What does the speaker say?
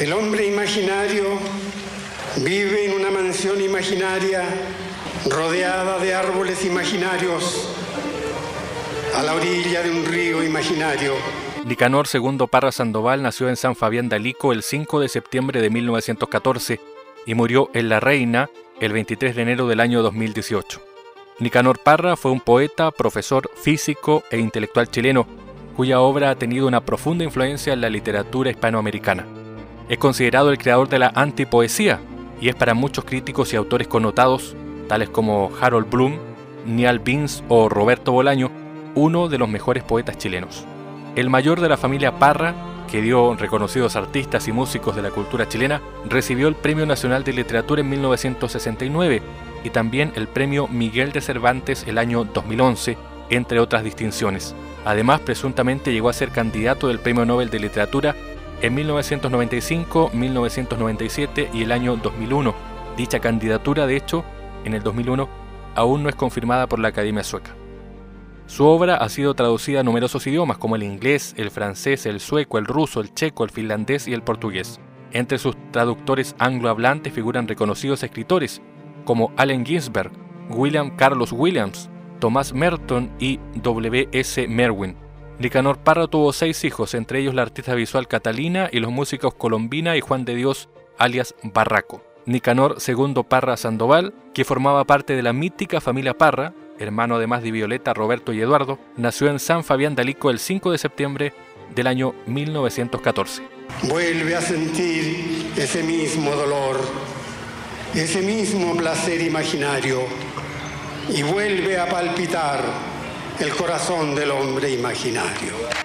El hombre imaginario vive en una mansión imaginaria rodeada de árboles imaginarios a la orilla de un río imaginario. Nicanor II Parra Sandoval nació en San Fabián de Alico el 5 de septiembre de 1914 y murió en La Reina el 23 de enero del año 2018. Nicanor Parra fue un poeta, profesor, físico e intelectual chileno, cuya obra ha tenido una profunda influencia en la literatura hispanoamericana. Es considerado el creador de la antipoesía y es para muchos críticos y autores connotados, tales como Harold Bloom, Niall Beans o Roberto Bolaño, uno de los mejores poetas chilenos. El mayor de la familia Parra, que dio reconocidos artistas y músicos de la cultura chilena, recibió el Premio Nacional de Literatura en 1969 y también el Premio Miguel de Cervantes el año 2011, entre otras distinciones. Además, presuntamente llegó a ser candidato del Premio Nobel de Literatura en 1995, 1997 y el año 2001. Dicha candidatura, de hecho, en el 2001, aún no es confirmada por la Academia Sueca. Su obra ha sido traducida a numerosos idiomas como el inglés, el francés, el sueco, el ruso, el checo, el finlandés y el portugués. Entre sus traductores anglohablantes figuran reconocidos escritores como Allen Ginsberg, William Carlos Williams, Thomas Merton y W. S. Merwin. Nicanor Parra tuvo seis hijos, entre ellos la artista visual Catalina y los músicos Colombina y Juan de Dios, alias Barraco. Nicanor II Parra Sandoval, que formaba parte de la mítica familia Parra, hermano además de Violeta, Roberto y Eduardo, nació en San Fabián de Alico el 5 de septiembre del año 1914. Vuelve a sentir ese mismo dolor, ese mismo placer imaginario y vuelve a palpitar el corazón del hombre imaginario.